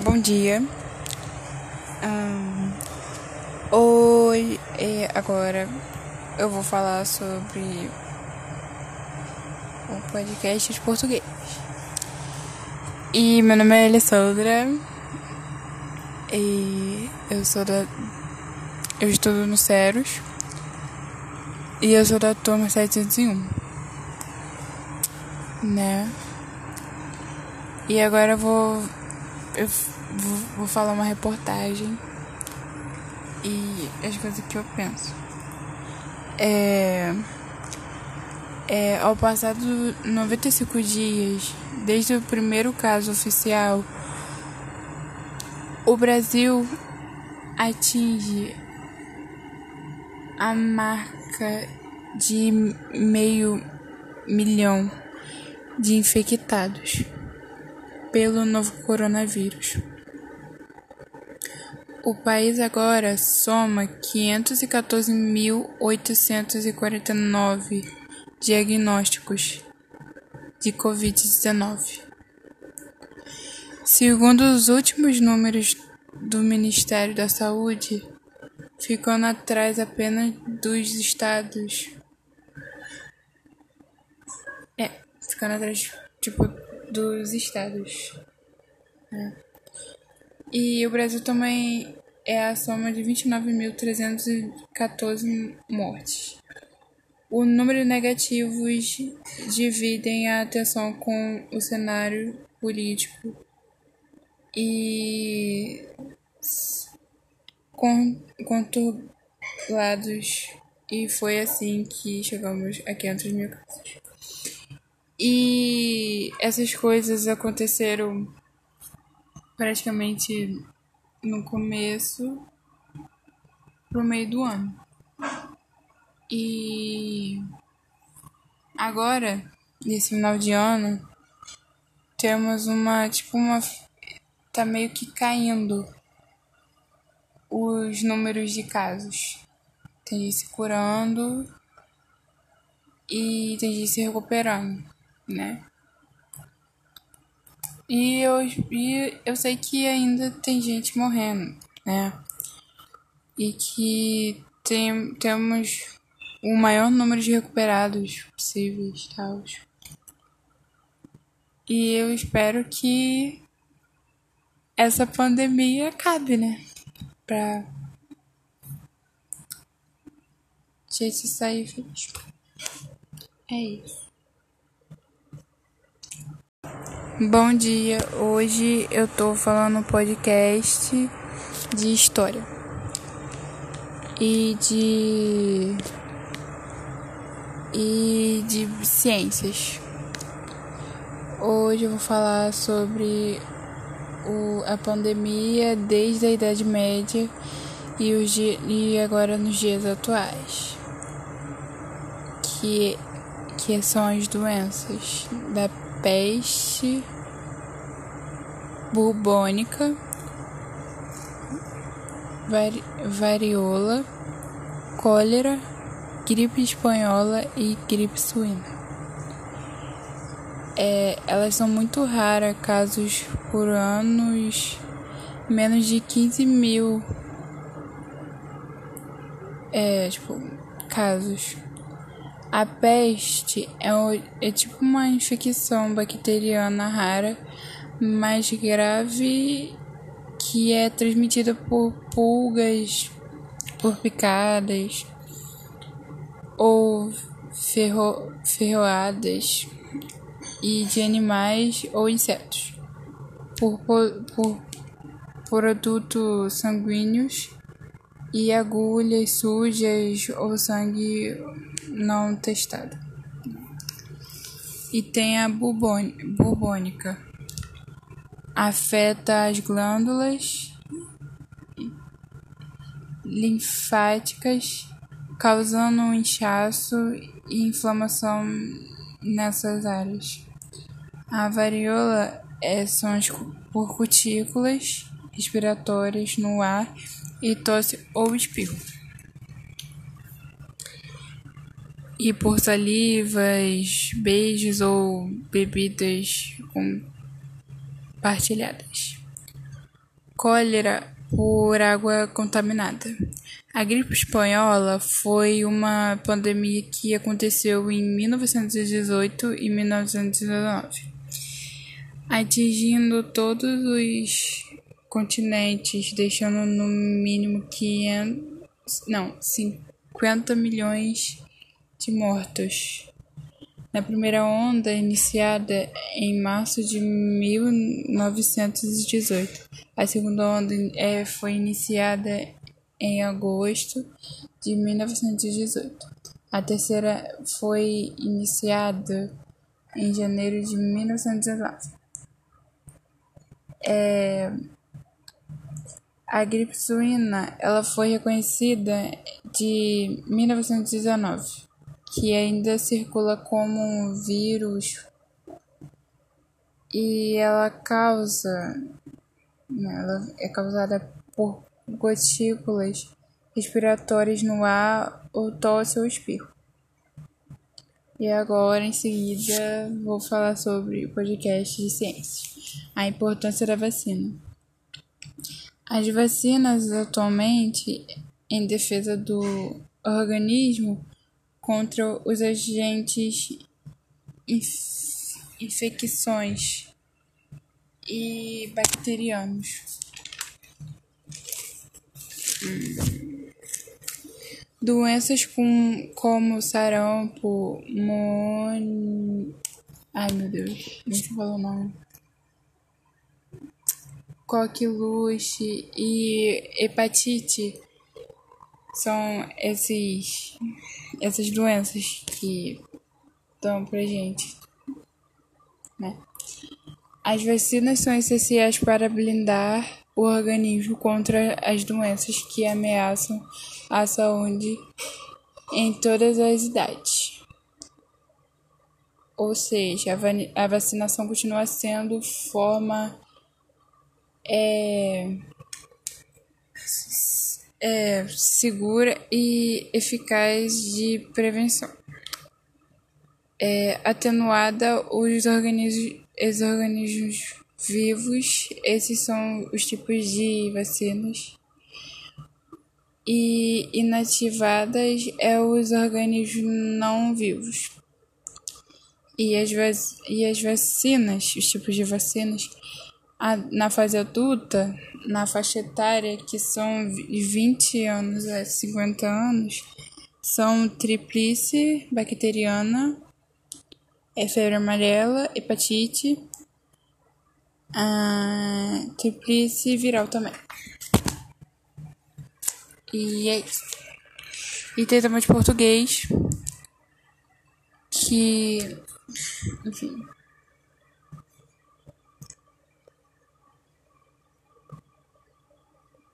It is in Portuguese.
Bom dia. Um, hoje, é, agora, eu vou falar sobre o podcast de português. E meu nome é Alessandra. E eu sou da. Eu estudo no Ceros. E eu sou da turma 701. Né? E agora eu vou. Eu vou, falar uma reportagem. E as coisas que eu penso. É. É, ao passar dos 95 dias desde o primeiro caso oficial, o Brasil atinge a marca de meio milhão de infectados pelo novo coronavírus. O país agora soma 514.849 diagnósticos de Covid-19. Segundo os últimos números do Ministério da Saúde, ficando atrás apenas dos estados. É, ficando atrás, tipo, dos estados. É. E o Brasil também é a soma de 29.314 mortes. O número de negativos dividem a atenção com o cenário político e conturbados e foi assim que chegamos a 500 mil casos. E essas coisas aconteceram praticamente no começo pro meio do ano. E agora, nesse final de ano, temos uma, tipo, uma. tá meio que caindo os números de casos. Tem gente se curando e tem gente se recuperando, né? E eu, e eu sei que ainda tem gente morrendo, né? E que tem, temos o maior número de recuperados possíveis, tal. E eu espero que essa pandemia acabe, né? Pra gente sair feliz. É isso. Bom dia, hoje eu tô falando um podcast de história e de e de ciências. Hoje eu vou falar sobre o, a pandemia desde a Idade Média e, os, e agora nos dias atuais, que, que são as doenças da peste bubônica, vari, variola, cólera, gripe espanhola e gripe suína. É, elas são muito raras, casos por anos, menos de 15 mil é, tipo, casos. A peste é, é tipo uma infecção bacteriana rara, mais grave, que é transmitida por pulgas, por picadas ou ferro, ferroadas e de animais ou insetos, por, por, por produtos sanguíneos e agulhas sujas ou sangue não testado. E tem a bubônica. Afeta as glândulas linfáticas, causando um inchaço e inflamação nessas áreas. A varíola é, são as por cutículas respiratórias no ar e tosse ou espirro. e por salivas, beijos ou bebidas compartilhadas. cólera por água contaminada. A gripe espanhola foi uma pandemia que aconteceu em 1918 e 1919, atingindo todos os continentes, deixando no mínimo 500, não, 50 milhões de mortos. Na primeira onda, iniciada em março de 1918, a segunda onda é, foi iniciada em agosto de 1918. A terceira foi iniciada em janeiro de 1919. É, a gripe suína ela foi reconhecida de 1919, que ainda circula como um vírus e ela causa, né, ela é causada por gotículas respiratórias no ar ou tosse ou espirro. E agora, em seguida, vou falar sobre o podcast de ciências. A importância da vacina. As vacinas atualmente em defesa do organismo contra os agentes inf infecções e bacterianos. Doenças com, como sarampo, mon... Ai meu Deus, deixa eu falar o nome. Coqueluche e hepatite são esses, essas doenças que dão pra gente, né? As vacinas são essenciais para blindar o organismo contra as doenças que ameaçam a saúde em todas as idades. Ou seja, a vacinação continua sendo forma é, é, segura e eficaz de prevenção. É, atenuada os organismos, os organismos vivos, esses são os tipos de vacinas. E inativadas é os organismos não vivos. E as, e as vacinas, os tipos de vacinas, a, na fase adulta, na faixa etária, que são 20 anos a 50 anos, são tríplice bacteriana, é febre amarela, hepatite, a tríplice viral também. E é isso. E tem também de português. Que. Enfim.